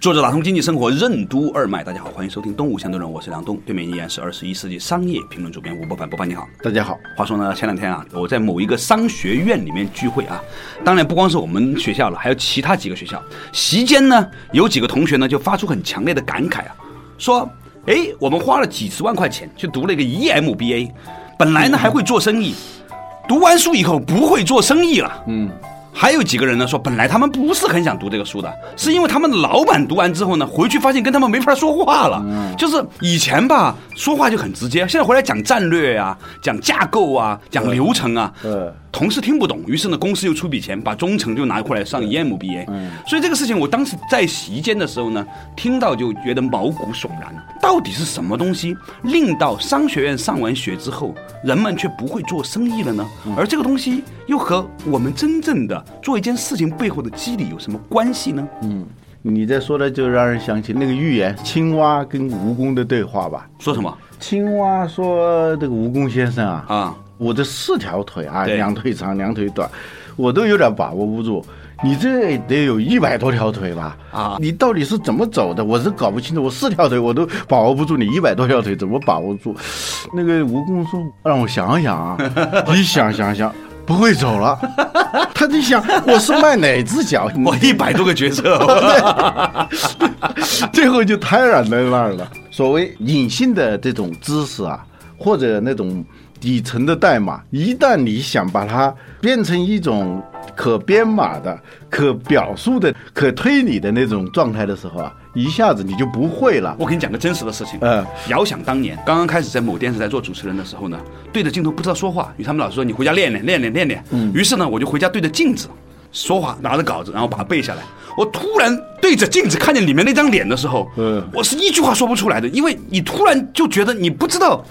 作者打通经济生活任督二脉，大家好，欢迎收听《东吴相对论》，我是梁东，对面依然是二十一世纪商业评论主编吴伯凡，伯凡你好，大家好。话说呢，前两天啊，我在某一个商学院里面聚会啊，当然不光是我们学校了，还有其他几个学校。席间呢，有几个同学呢就发出很强烈的感慨啊，说，哎，我们花了几十万块钱去读了一个 EMBA，本来呢还会做生意，读完书以后不会做生意了，嗯。还有几个人呢，说本来他们不是很想读这个书的，是因为他们的老板读完之后呢，回去发现跟他们没法说话了。就是以前吧，说话就很直接，现在回来讲战略啊，讲架构啊，讲流程啊。同事听不懂，于是呢，公司又出笔钱，把中层就拿过来上 EMBA。嗯，所以这个事情，我当时在席间的时候呢，听到就觉得毛骨悚然。到底是什么东西令到商学院上完学之后，人们却不会做生意了呢？而这个东西又和我们真正的做一件事情背后的机理有什么关系呢？嗯，你在说的就让人想起那个寓言青蛙跟蜈蚣的对话吧？说什么？青蛙说：“这个蜈蚣先生啊，啊。”我这四条腿啊，两腿长，两腿短，我都有点把握不住。你这得有一百多条腿吧？啊，你到底是怎么走的？我是搞不清楚。我四条腿我都把握不住，你一百多条腿怎么把握住？那个蜈蚣说：“让我想想啊，你想想想，不会走了。”他在想，我是卖哪只脚？我一百多个角色，最后就瘫软在那儿了。所谓隐性的这种知识啊，或者那种。底层的代码，一旦你想把它变成一种可编码的、可表述的、可推理的那种状态的时候啊，一下子你就不会了。我给你讲个真实的事情。嗯，遥想当年，刚刚开始在某电视台做主持人的时候呢，对着镜头不知道说话，因为他们老师说你回家练练练练练练。嗯。于是呢，我就回家对着镜子说话，拿着稿子，然后把它背下来。我突然对着镜子看见里面那张脸的时候，嗯，我是一句话说不出来的，因为你突然就觉得你不知道。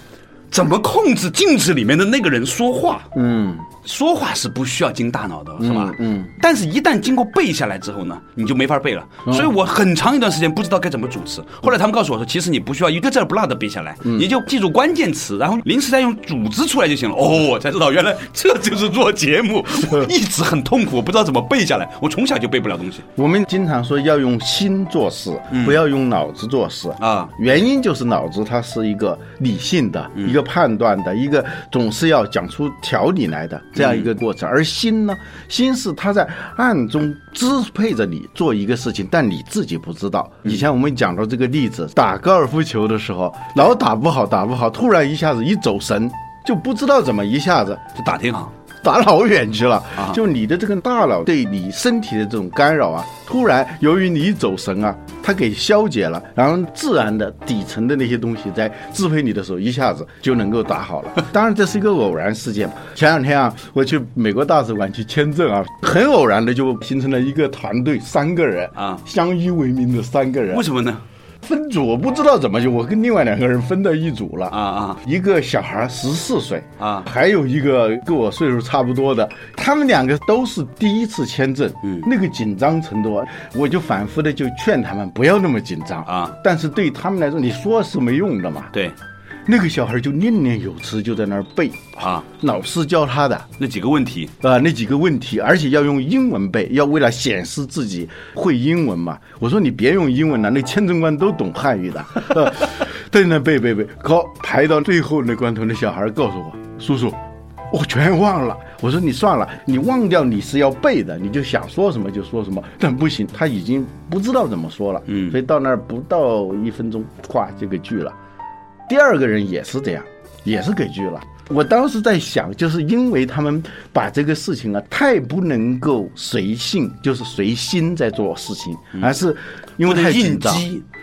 怎么控制镜子里面的那个人说话？嗯。说话是不需要经大脑的，是吧？嗯，但是，一旦经过背下来之后呢，你就没法背了。所以我很长一段时间不知道该怎么主持。后来他们告诉我说，其实你不需要一个字不落的背下来，你就记住关键词，然后临时再用组织出来就行了。哦，我才知道原来这就是做节目，一直很痛苦，我不知道怎么背下来。我从小就背不了东西。我们经常说要用心做事，不要用脑子做事啊。原因就是脑子它是一个理性的、一个判断的、一个总是要讲出条理来的。这样一个过程，而心呢？心是它在暗中支配着你做一个事情，但你自己不知道。以前我们讲到这个例子，打高尔夫球的时候，老打不好，打不好，突然一下子一走神，就不知道怎么一下子就打挺好。打老远去了，就你的这个大脑对你身体的这种干扰啊，突然由于你走神啊，它给消解了，然后自然的底层的那些东西在支配你的时候，一下子就能够打好了。当然这是一个偶然事件。前两天啊，我去美国大使馆去签证啊，很偶然的就形成了一个团队，三个人啊，相依为命的三个人。为什么呢？分组，我不知道怎么就我跟另外两个人分到一组了啊啊！一个小孩十四岁啊，还有一个跟我岁数差不多的，他们两个都是第一次签证，嗯，那个紧张程度，我就反复的就劝他们不要那么紧张啊。但是对他们来说，你说是没用的嘛。对。那个小孩就念念有词，就在那儿背。啊，老师教他的。那几个问题。啊，那几个问题，而且要用英文背，要为了显示自己会英文嘛。我说你别用英文了，那签证官都懂汉语的，对那背背背，好排到最后那关头，那小孩告诉我，叔叔，我全忘了。我说你算了，你忘掉你是要背的，你就想说什么就说什么，但不行，他已经不知道怎么说了，嗯，所以到那儿不到一分钟，咵就给拒了。第二个人也是这样，也是给拒了。我当时在想，就是因为他们把这个事情啊，太不能够随性，就是随心在做事情，而是因为太紧张。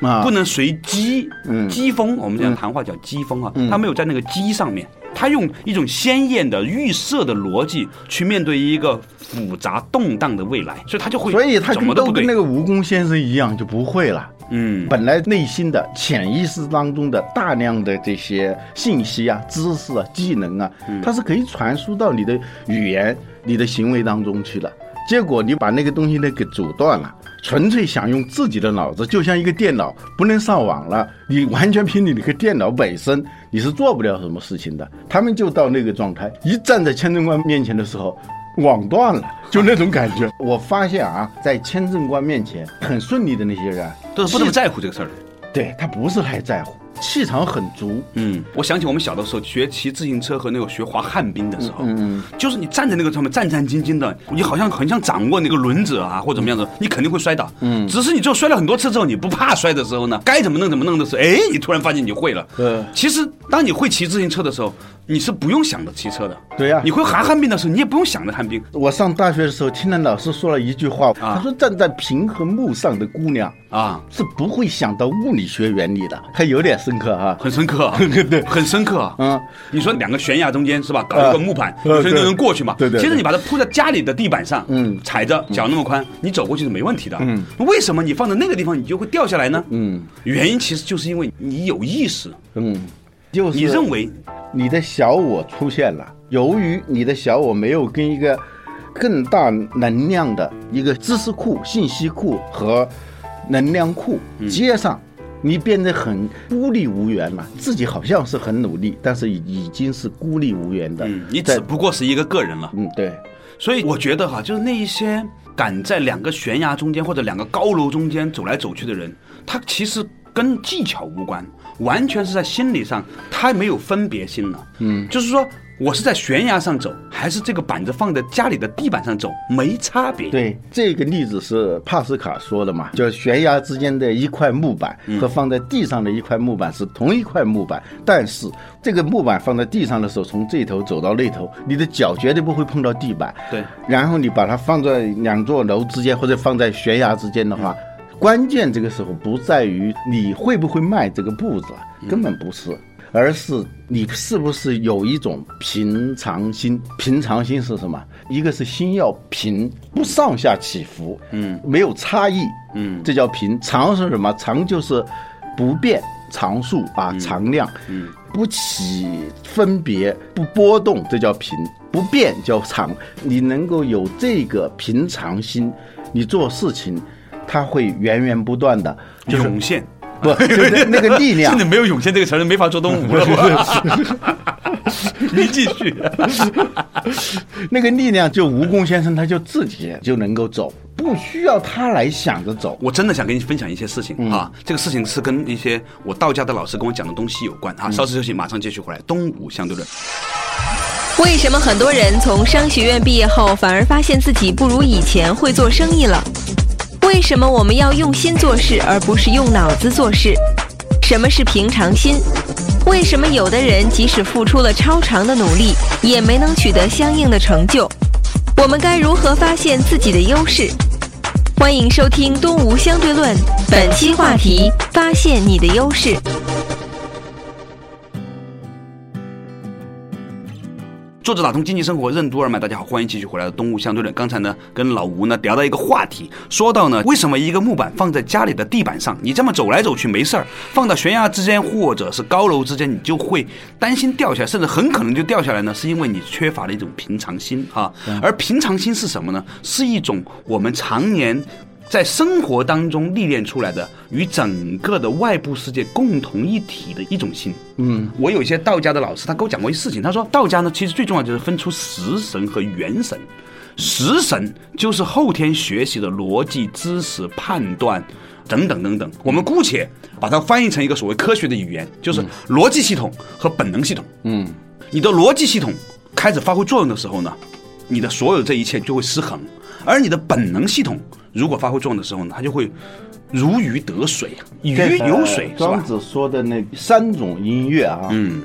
啊，不能随机，嗯，机锋，我们讲谈话叫机锋啊，他没有在那个机上面他用一种鲜艳的预设的逻辑去面对一个复杂动荡的未来，所以他就会所以他跟怎么都跟那。个蜈蚣先生一样，就不会了。嗯，本来内心的潜意识当中的大量的这些信息啊、知识啊、技能啊，它是可以传输到你的语言、你的行为当中去的。结果你把那个东西呢给阻断了，纯粹想用自己的脑子，就像一个电脑不能上网了，你完全凭你那个电脑本身，你是做不了什么事情的。他们就到那个状态，一站在签证官面前的时候，网断了，就那种感觉。我发现啊，在签证官面前很顺利的那些人，都是不那么在乎这个事儿的。对他不是太在乎，气场很足。嗯，我想起我们小的时候学骑自行车和那个学滑旱冰的时候，嗯嗯就是你站在那个上面战战兢兢的，你好像很想掌握那个轮子啊，或怎么样的，你肯定会摔倒。嗯，只是你最后摔了很多次之后，你不怕摔的时候呢，该怎么弄怎么弄的时候，哎，你突然发现你会了。对其实当你会骑自行车的时候，你是不用想着骑车的。对呀你会滑旱冰的时候，你也不用想着旱冰我上大学的时候，听了老师说了一句话，啊他说站在平衡木上的姑娘啊，是不会想到物理学原理的，还有点深刻啊、很深刻 啊，对很深刻啊。嗯，你说两个悬崖中间是吧？搞一个木板，呃对有些人能过去嘛？对对对其实你把它铺在家里的地板上，嗯踩着脚那么宽，你走过去是没问题的。嗯，为什么你放在那个地方你就会掉下来呢？嗯原因其实就是因为你有意识，嗯，就是你认为你的小我出现了，由于你的小我没有跟一个更大能量的一个知识库、信息库和能量库嗯接上，你变得很孤立无援了。自己好像是很努力，但是已已经是孤立无援的。嗯，你只不过是一个个人了。嗯对，所以我觉得哈，就是那一些敢在两个悬崖中间或者两个高楼中间走来走去的人，他其实跟技巧无关，完全是在心理上他没有分别心了。嗯，就是说我是在悬崖上走，还是这个板子放在家里的地板上走，没差别。，对，这个例子是帕斯卡说的嘛，就悬崖之间的一块木板和放在地上的一块木板是同一块木板，但是这个木板放在地上的时候，从这头走到那头，你的脚绝对不会碰到地板。对，然后你把它放在两座楼之间，或者放在悬崖之间的话，关键这个时候不在于你会不会迈这个步子，根本不是。而是你是不是有一种平常心？平常心是什么？一个是心要平，不上下起伏，嗯，没有差异，嗯，这叫平。常是什么？常就是不变常数啊，常量，嗯，不起分别，不波动，这叫平。不变叫常。你能够有这个平常心，你做事情，它会源源不断的，就是涌现。不，就是那个力量现在。没有涌现这个词儿，没法做东吴了。你继续。那个力量，就蜈蚣先生他就自己就能够走，不需要他来想着走。我真的想跟你分享一些事情、啊，这个事情是跟一些我道家的老师跟我讲的东西有关啊。稍事休息，马上继续回来。东吴相对论，为什么很多人从商学院毕业后，反而发现自己不如以前会做生意了？为什么我们要用心做事，而不是用脑子做事？什么是平常心？为什么有的人即使付出了超长的努力，也没能取得相应的成就？我们该如何发现自己的优势？欢迎收听《东吴相对论》，本期话题：发现你的优势。作者打通经济生活任督二脉，大家好，欢迎继续回来的东吴相对论。刚才呢，跟老吴呢聊到一个话题，说到呢，为什么一个木板放在家里的地板上，你这么走来走去没事儿，放到悬崖之间或者是高楼之间，你就会担心掉下来，甚至很可能就掉下来呢？是因为你缺乏了一种平常心啊。而平常心是什么呢？是一种我们常年。在生活当中历练出来的，与整个的外部世界共同一体的一种心。嗯，我有一些道家的老师，他跟我讲过一事情，他说道家呢，其实最重要就是分出食神和元神。食神就是后天学习的逻辑、知识、判断等等等等。我们姑且把它翻译成一个所谓科学的语言，就是逻辑系统和本能系统。嗯，你的逻辑系统开始发挥作用的时候呢，你的所有这一切就会失衡；而你的本能系统如果发挥作用的时候呢，它就会如鱼得水，鱼有水？庄子说的那三种音乐啊，嗯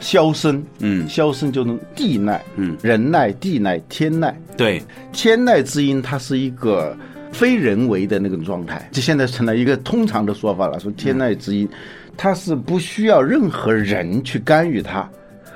箫声，嗯箫声就能地籁，嗯人籁、地籁、天籁。对，天籁之音，它是一个非人为的那种状态，这现在成了一个通常的说法了。说天籁之音，它是不需要任何人去干预它，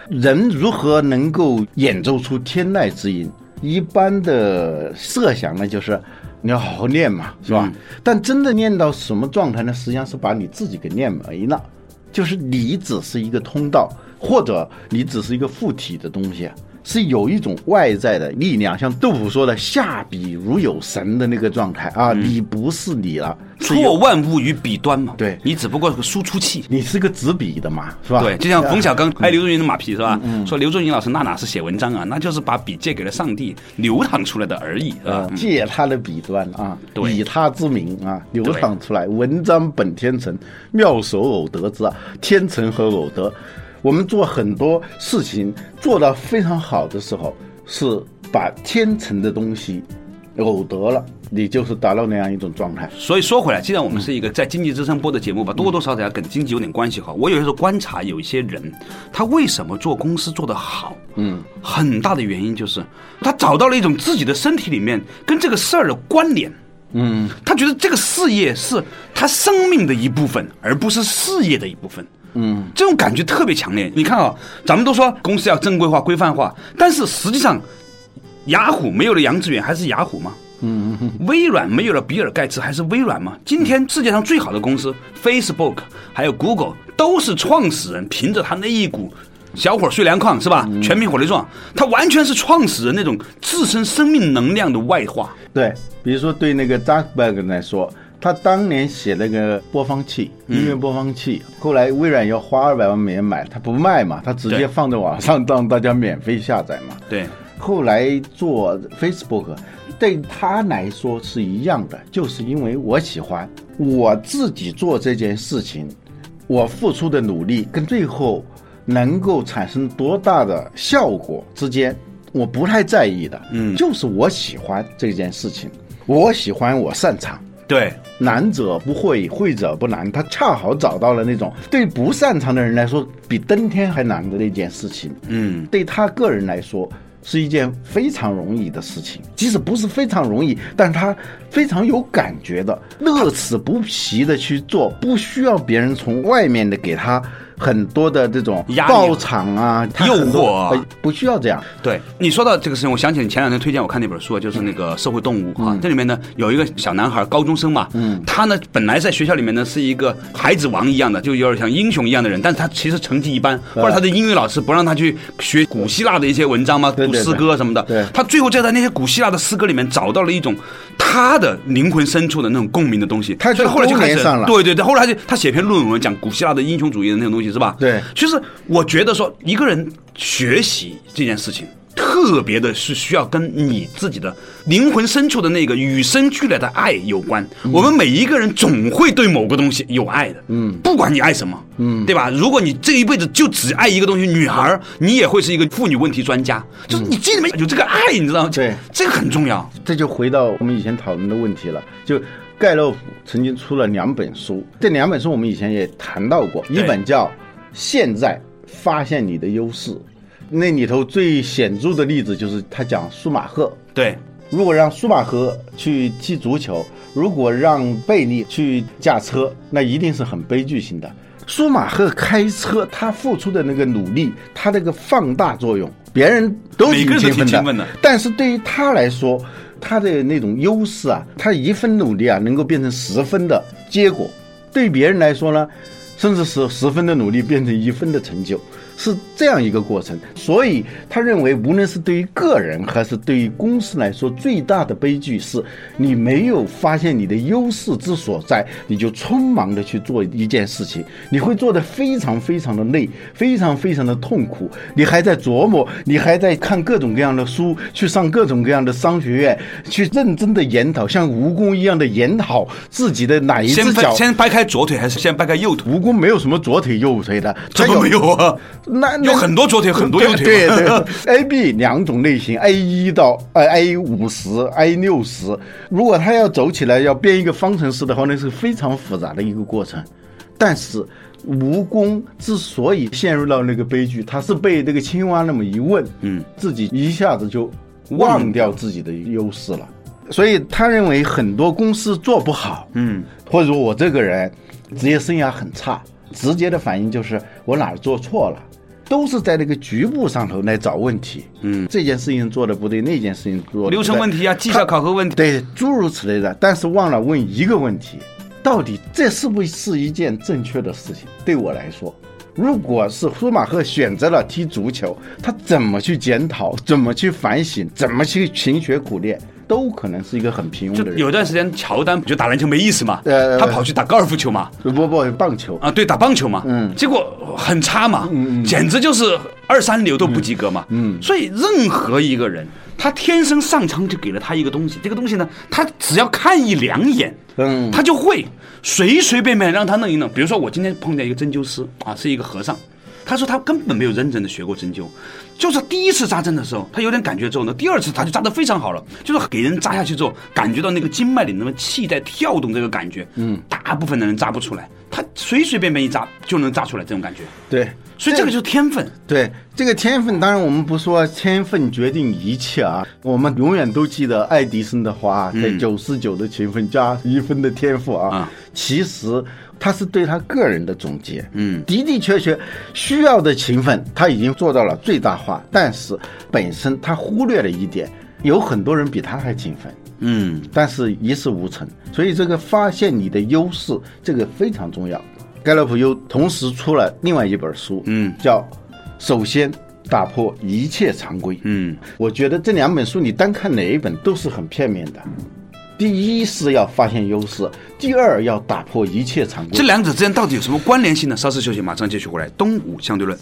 人如何能够演奏出天籁之音？一般的设想呢，就是你要好好练嘛，是吧？但真的练到什么状态呢？实际上是把你自己给练没了，就是你只是一个通道，或者你只是一个附体的东西。是有一种外在的力量，像杜甫说的“下笔如有神”的那个状态啊，你不是你了，错万物于笔端嘛。对你只不过是个输出器。你是个执笔的嘛，是吧？对，就像冯小刚拍刘若云的马屁是吧？说刘若云老师那哪是写文章啊，那就是把笔借给了上帝，流淌出来的而已，是吧呃？借他的笔端啊，以他之名啊，流淌出来。文章本天成，妙手偶得之啊，天成和偶得。我们做很多事情做到非常好的时候，是把天成的东西偶得了，你就是达到那样一种状态。所以说回来，既然我们是一个在经济之声播的节目吧，多多少少要跟经济有点关系哈。我有时候观察有一些人，他为什么做公司做得好？嗯，很大的原因就是他找到了一种自己的身体里面跟这个事儿的关联。嗯，他觉得这个事业是他生命的一部分，而不是事业的一部分。嗯，这种感觉特别强烈。你看啊，咱们都说公司要正规化、规范化，但是实际上，雅虎没有了杨致远还是雅虎吗？嗯嗯微软没有了比尔盖茨还是微软吗？今天世界上最好的公司 Facebook 还有 Google 都是创始人凭着他那一股小伙睡凉炕是吧？全民火力壮，他完全是创始人那种自身生命能量的外化。对，比如说对那个扎克伯格来说，他当年写那个播放器，音乐播放器，后来微软要花二百万美元买，他不卖嘛，他直接放在网上让大家免费下载嘛。对，后来做 Facebook，对他来说是一样的，就是因为我喜欢我自己做这件事情，我付出的努力跟最后能够产生多大的效果之间，我不太在意的。嗯就是我喜欢这件事情，我喜欢，我擅长。对，难者不会，会者不难。他恰好找到了那种对不擅长的人来说比登天还难的那件事情。嗯，对他个人来说是一件非常容易的事情，即使不是非常容易，但是他非常有感觉的，乐此不疲的去做，不需要别人从外面的给他很多的这种压场啊、诱惑不需要这样。对你说到这个事情，我想起你前两天推荐我看那本书啊，就是那个《社会动物》啊，这里面呢有一个小男孩，高中生嘛，嗯，他呢本来在学校里面呢是一个孩子王一样的，就有点像英雄一样的人，但是他其实成绩一般，或者他的英语老师不让他去学古希腊的一些文章嘛，古诗歌什么的，对。他最后就在那些古希腊的诗歌里面找到了一种他的灵魂深处的那种共鸣的东西，所以后来就开始对对对，后来他就他写篇论文讲古希腊的英雄主义的那种东西是吧？对其实我觉得说一个人学习这件事情。特别的是需要跟你自己的灵魂深处的那个与生俱来的爱有关。我们每一个人总会对某个东西有爱的，嗯，不管你爱什么，嗯，对吧？如果你这一辈子就只爱一个东西，女孩儿，你也会是一个妇女问题专家。就是你这里面有这个爱，你知道吗？对，这个很重要。这就回到我们以前讨论的问题了。就盖洛普曾经出了两本书，这两本书我们以前也谈到过，一本叫《现在发现你的优势》，那里头最显著的例子就是他讲舒马赫。对，如果让舒马赫去踢足球，如果让贝利去驾车，那一定是很悲剧性的。舒马赫开车，他付出的那个努力，他那个放大作用，别人都挺勤奋的但是对于他来说，他的那种优势啊，他一分努力啊，能够变成十分的结果；对别人来说呢，甚至是十分的努力变成一分的成就，是这样一个过程。所以他认为，无论是对于个人还是对于公司来说，最大的悲剧是你没有发现你的优势之所在，你就匆忙的去做一件事情，你会做的非常非常的累，非常非常的痛苦。你还在琢磨，你还在看各种各样的书，去上各种各样的商学院，去认真的研讨，像蜈蚣一样的研讨自己的哪一先只脚。先掰开左腿还是先掰开右腿？蜈蚣没有什么左腿右腿的，它怎么没有啊？那那有很多左腿，很多右腿。对对对，A、B 两种类型，A 一到呃 A 五十、A 六十，如果他要走起来要编一个方程式的话，那是非常复杂的一个过程。但是蜈蚣之所以陷入到那个悲剧，他是被这个青蛙那么一问，嗯，自己一下子就忘掉自己的优势了。所以他认为很多公司做不好，嗯，或者说我这个人职业生涯很差，直接的反应就是我哪儿做错了。都是在那个局部上头来找问题。嗯这件事情做的不对，那件事情做的流程问题啊，绩效考核问题，对，诸如此类的，但是忘了问一个问题：到底这是不是一件正确的事情？对我来说，如果是舒马赫选择了踢足球，他怎么去检讨，怎么去反省，怎么去勤学苦练，都可能是一个很平庸就的人。有段时间乔丹不就打篮球没意思嘛，呃他跑去打高尔夫球嘛，不不棒球，啊，对，打棒球嘛，嗯。结果很差嘛，嗯嗯简直就是二三流都不及格嘛，嗯。所以任何一个人，他天生上苍就给了他一个东西，这个东西呢，他只要看一两眼，嗯。他就会随随便便让他弄一弄。比如说，我今天碰见一个针灸师啊，是一个和尚，他说他根本没有认真的学过针灸，就是第一次扎针的时候，他有点感觉之后呢，第二次他就扎得非常好了，就是给人扎下去之后，感觉到那个经脉里那么气在跳动这个感觉，嗯，大部分的人扎不出来，他随随便便一扎就能扎出来这种感觉，对。所以这个就是天分。对这个天分，当然我们不说天分决定一切啊，我们永远都记得爱迪生的话，在九十九的勤奋加一分的天赋啊。其实他是对他个人的总结，嗯的的确确需要的勤奋他已经做到了最大化，但是本身他忽略了一点，有很多人比他还勤奋。嗯但是一事无成，所以这个发现你的优势，这个非常重要。盖洛普又同时出了另外一本书，嗯叫《首先打破一切常规》。嗯我觉得这两本书你单看哪一本都是很片面的。第一是要发现优势，第二要打破一切常规。这两者之间到底有什么关联性呢？稍事休息，马上继续回来。东吴相对论。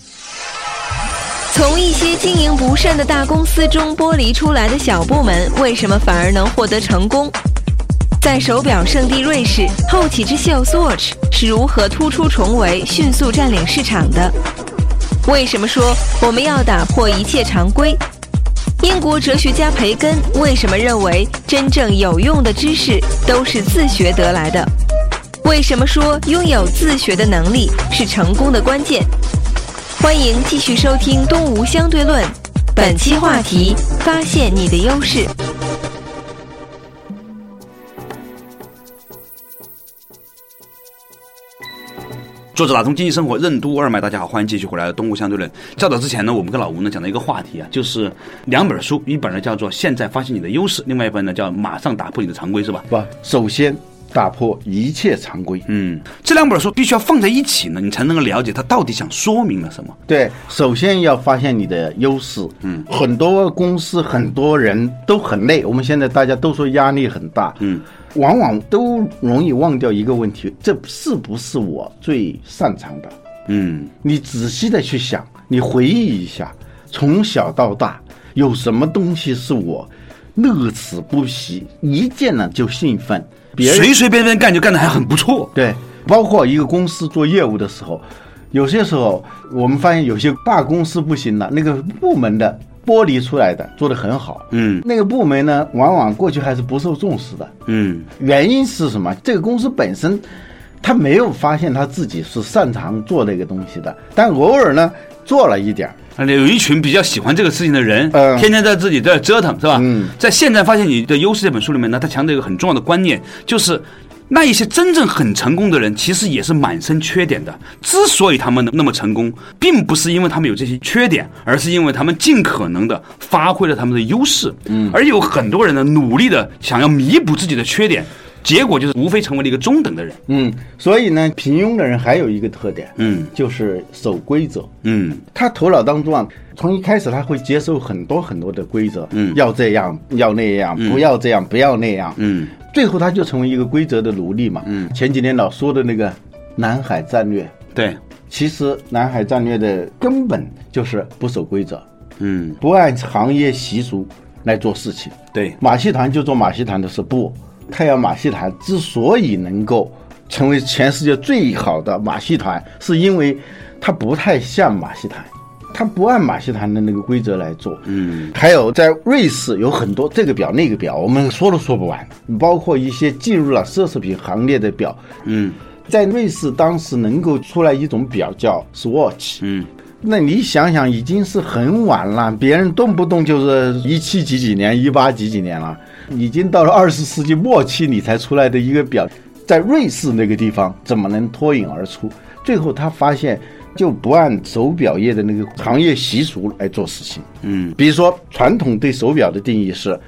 从一些经营不善的大公司中剥离出来的小部门，为什么反而能获得成功？在手表圣地瑞士，后起之秀 Swatch 是如何突出重围、迅速占领市场的？为什么说我们要打破一切常规？英国哲学家培根为什么认为真正有用的知识都是自学得来的？为什么说拥有自学的能力是成功的关键？欢迎继续收听《东吴相对论》，本期话题：发现你的优势。作者打通经济生活任督二脉，大家好，欢迎继续回来的东吴相对论。较早之前呢，我们跟老吴呢讲了一个话题啊，就是两本书，一本呢叫做《现在发现你的优势》，另外一本呢叫《马上打破你的常规》，是吧？不，首先打破一切常规。嗯，这两本书必须要放在一起呢，你才能够了解它到底想说明了什么。对，首先要发现你的优势。嗯，很多公司很多人都很累，我们现在大家都说压力很大。嗯，往往都容易忘掉一个问题：这是不是我最擅长的？嗯你仔细的去想，你回忆一下，从小到大有什么东西是我乐此不疲，一见了就兴奋，别人随随便便干就干得还很不错。对，包括一个公司做业务的时候，有些时候我们发现有些大公司不行了，那个部门的剥离出来的做得很好，嗯那个部门呢，往往过去还是不受重视的。嗯原因是什么？这个公司本身，他没有发现他自己是擅长做那个东西的，但偶尔呢做了一点儿。有一群比较喜欢这个事情的人，嗯天天在自己在折腾，是吧？嗯在现在发现你的优势这本书里面呢，他强调一个很重要的观念，就是。那一些真正很成功的人，其实也是满身缺点的。之所以他们那么成功，并不是因为他们有这些缺点，而是因为他们尽可能的发挥了他们的优势。嗯，而有很多人呢，努力的想要弥补自己的缺点，结果就是无非成为了一个中等的人。嗯，所以呢，平庸的人还有一个特点，嗯。就是守规则。嗯。他头脑当中啊，从一开始他会接受很多很多的规则，嗯。要这样，要那样，不要这样，不要那样，嗯。最后他就成为一个规则的奴隶嘛。嗯。前几年老说的那个南海战略，对，其实南海战略的根本就是不守规则，嗯。不按行业习俗来做事情。对，马戏团就做马戏团的事，不，太阳马戏团之所以能够成为全世界最好的马戏团，是因为它不太像马戏团，它不按马戏团的那个规则来做。嗯。还有在瑞士有很多这个表那个表，我们说都说不完，包括一些进入了奢侈品行列的表，嗯。在瑞士当时能够出来一种表叫 Swatch，嗯。那你想想，已经是很晚了，别人动不动就是一七几几年、一八几几年了，已经到了二十世纪末期你才出来的一个表，在瑞士那个地方怎么能脱颖而出？最后他发现，就不按手表业的那个行业习俗来做事情。嗯，比如说传统对手表的定义是，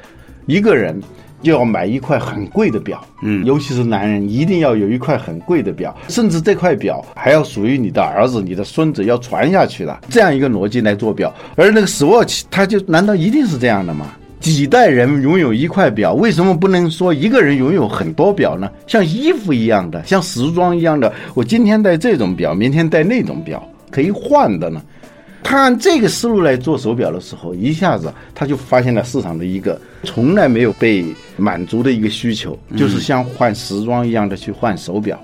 一个人就要买一块很贵的表，嗯尤其是男人一定要有一块很贵的表，甚至这块表还要属于你的儿子、你的孙子，要传下去的这样一个逻辑来做表。而那个 Swatch，它就难道一定是这样的吗？几代人拥有一块表，为什么不能说一个人拥有很多表呢？像衣服一样的，像时装一样的，我今天戴这种表，明天戴那种表，可以换的呢？他按这个思路来做手表的时候，一下子他就发现了市场的一个从来没有被满足的一个需求，就是像换时装一样的去换手表，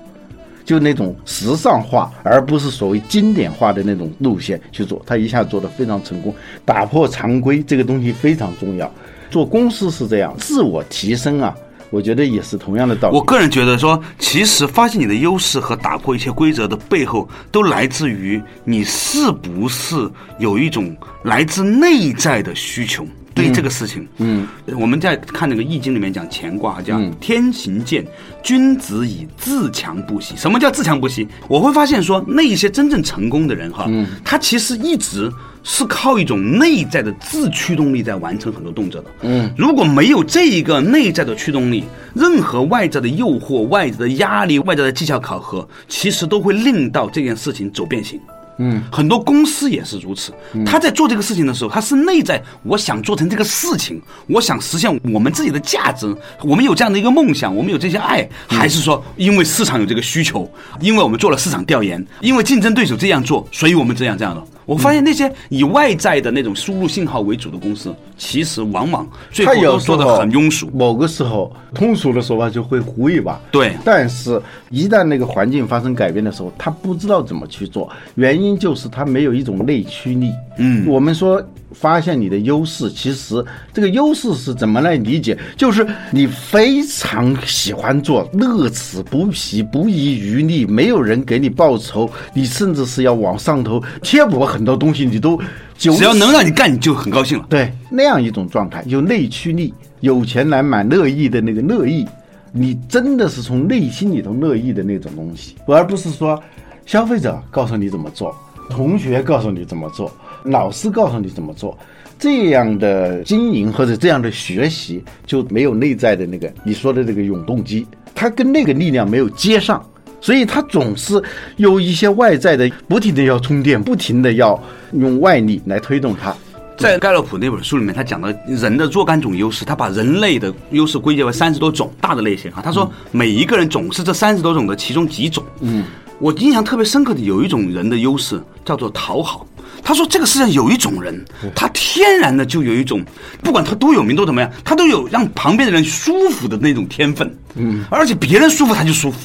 就那种时尚化，而不是所谓经典化的那种路线去做。他一下做的非常成功，打破常规这个东西非常重要。做公司是这样，自我提升啊，我觉得也是同样的道理。我个人觉得说，其实发现你的优势和打破一切规则的背后，都来自于你是不是有一种来自内在的需求。对这个事情，嗯，我们在看那个《易经》里面讲乾卦，叫嗯天行健，君子以自强不息。什么叫自强不息？我会发现说，那一些真正成功的人哈，嗯他其实一直是靠一种内在的自驱动力在完成很多动作的。嗯，如果没有这一个内在的驱动力，任何外在的诱惑、外在的压力、外在的绩效考核，其实都会令到这件事情走变形。嗯，很多公司也是如此。他在做这个事情的时候，他是内在，我想做成这个事情，我想实现我们自己的价值，我们有这样的一个梦想，我们有这些爱，还是说因为市场有这个需求，因为我们做了市场调研，因为竞争对手这样做，所以我们这样这样的。我发现那些以外在的那种输入信号为主的公司，其实往往最后都做的很庸俗。某个时候，通俗的说法就会糊一把。对但是，一旦那个环境发生改变的时候，他不知道怎么去做，原因就是他没有一种内驱力。嗯我们说发现你的优势，其实这个优势是怎么来理解？就是你非常喜欢做，乐此不疲，不遗余力，没有人给你报酬，你甚至是要往上头贴补很多东西，你都只只要能让你干，你就很高兴了。对那样一种状态，有内驱力，有钱难买乐意的那个乐意，你真的是从内心里头乐意的那种东西，而不是说消费者告诉你怎么做，同学告诉你怎么做，老师告诉你怎么做。这样的经营或者这样的学习就没有内在的那个你说的这个永动机，它跟那个力量没有接上，所以它总是有一些外在的，不停的要充电，不停的要用外力来推动它。在盖洛普那本书里面，他讲了人的若干种优势，他把人类的优势归结为三十多种大的类型哈。他说每一个人总是这三十多种的其中几种。嗯，我印象特别深刻的有一种人的优势叫做讨好。他说这个世界上有一种人，他天然的就有一种，不管他多有名多怎么样，他都有让旁边的人舒服的那种天分。嗯，而且别人舒服他就舒服。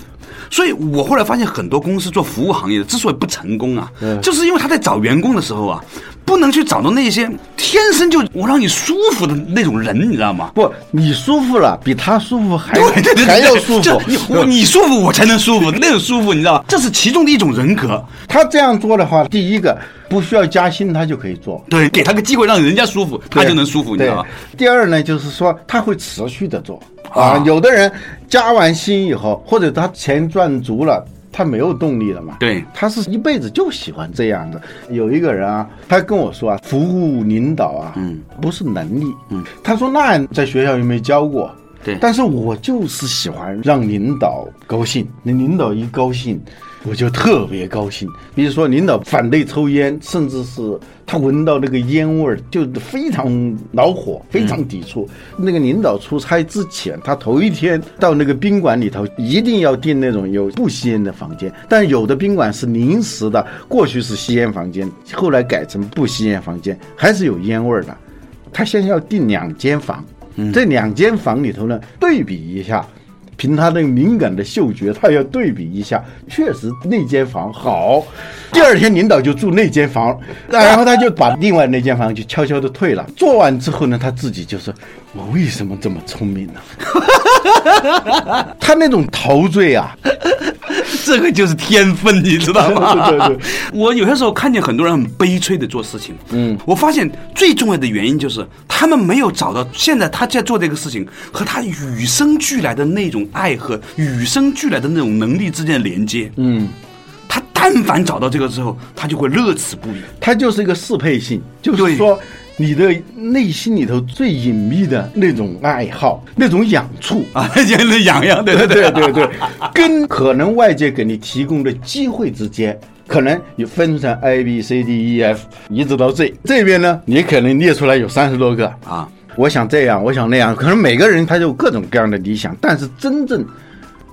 所以我后来发现，很多公司做服务行业的之所以不成功啊，就是因为他在找员工的时候啊，不能去找到那些天生就我让你舒服的那种人，你知道吗？不，你舒服了，比他舒服还还要舒服。你我你舒服，我才能舒服，那种舒服，你知道吧？这是其中的一种人格。他这样做的话，第一个不需要加薪，他就可以做，对，给他个机会让人家舒服，他就能舒服，你知道吗？第二呢，就是说他会持续的做啊啊。有的人加完薪以后，或者他钱赚足了。他没有动力了嘛？对他是一辈子就喜欢这样的。有一个人啊，他跟我说啊，服务领导啊，嗯，不是能力，嗯，他说那在学校有没有教过？对但是我就是喜欢让领导高兴，那领导一高兴，我就特别高兴。比如说，领导反对抽烟，甚至是他闻到那个烟味儿就非常恼火，非常抵触。那个领导出差之前，他头一天到那个宾馆里头，一定要订那种有不吸烟的房间。但有的宾馆是临时的，过去是吸烟房间，后来改成不吸烟房间，还是有烟味儿的。他先要订两间房，这两间房里头呢，对比一下，凭他那个敏感的嗅觉，他要对比一下，确实那间房好。第二天领导就住那间房，然后他就把另外那间房就悄悄的退了。做完之后呢，他自己就说：“我为什么这么聪明呢？” 他那种陶醉啊，这个就是天分，你知道吗？对对对。我有些时候看见很多人很悲催的做事情，嗯，我发现最重要的原因就是他们没有找到现在他在做这个事情和他与生俱来的那种爱和与生俱来的那种能力之间的连接，嗯，他但凡找到这个之后，他就会乐此不疲。他就是一个适配性，就是说你的内心里头最隐秘的那种爱好、那种痒处。啊，人的痒痒，对对对对对，跟可能外界给你提供的机会之间，可能你分成 A B C D E F 一直到 Z 这边呢，你可能列出来有三十多个啊。我想这样，我想那样，可能每个人他有各种各样的理想，但是真正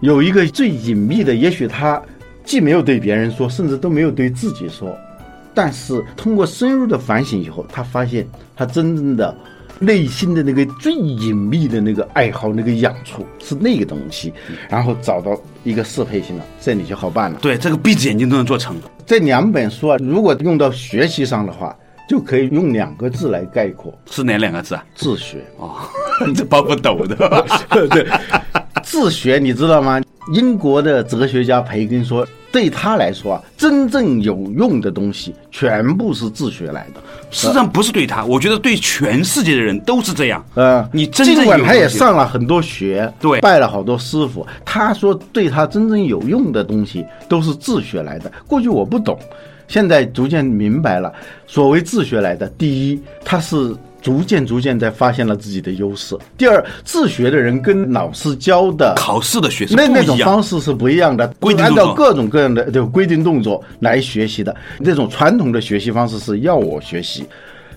有一个最隐秘的，也许他既没有对别人说，甚至都没有对自己说，但是通过深入的反省以后，他发现他真正的内心的那个最隐秘的那个爱好、那个痒处是那个东西，然后找到一个适配性了，这你就好办了。对，这个闭着眼睛都能做成。这两本书啊，如果用到学习上的话，就可以用两个字来概括：是哪两个字啊？自学。哦，这包不抖的。对，自学你知道吗？英国的哲学家培根说，对他来说啊，真正有用的东西全部是自学来的。实际上不是对他，我觉得对全世界的人都是这样。呃，你尽管他也上了很多学，对拜了好多师傅，他说对他真正有用的东西都是自学来的。过去我不懂，现在逐渐明白了，所谓自学来的，第一，他是。逐渐逐渐在发现了自己的优势。第二，自学的人跟老师教的考试的学生那那种。方式是不一样的，规定按照各种各样的这个规定动作来学习的。这种传统的学习方式是要我学习，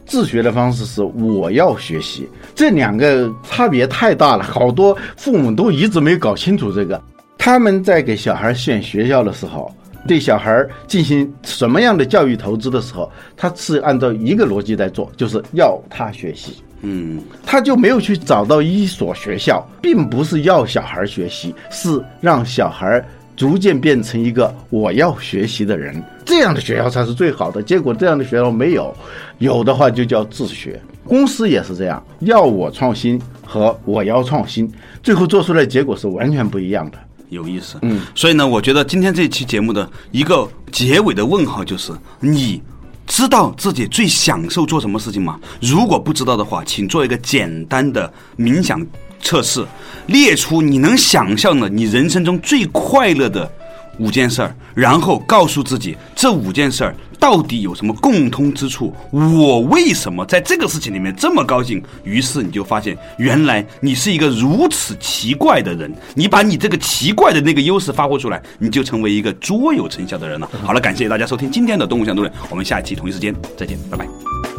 自学的方式是我要学习，这两个差别太大了，好多父母都一直没搞清楚这个。他们在给小孩选学校的时候，对小孩进行什么样的教育投资的时候，他是按照一个逻辑在做，就是要他学习。嗯，他就没有去找到一所学校，并不是要小孩学习，是让小孩逐渐变成一个我要学习的人。这样的学校才是最好的。结果这样的学校没有，有的话就叫自学。公司也是这样，要我创新和我要创新，最后做出来结果是完全不一样的。有意思。嗯，所以呢，我觉得今天这期节目的一个结尾的问号就是你。知道自己最享受做什么事情吗？如果不知道的话，请做一个简单的冥想测试，列出你能想象的你人生中最快乐的五件事儿，然后告诉自己这五件事儿到底有什么共通之处？我为什么在这个事情里面这么高兴？于是你就发现，原来你是一个如此奇怪的人。你把你这个奇怪的那个优势发挥出来，你就成为一个卓有成效的人了。好了，感谢大家收听今天的《动物相对论》，我们下一期同一时间再见，拜拜。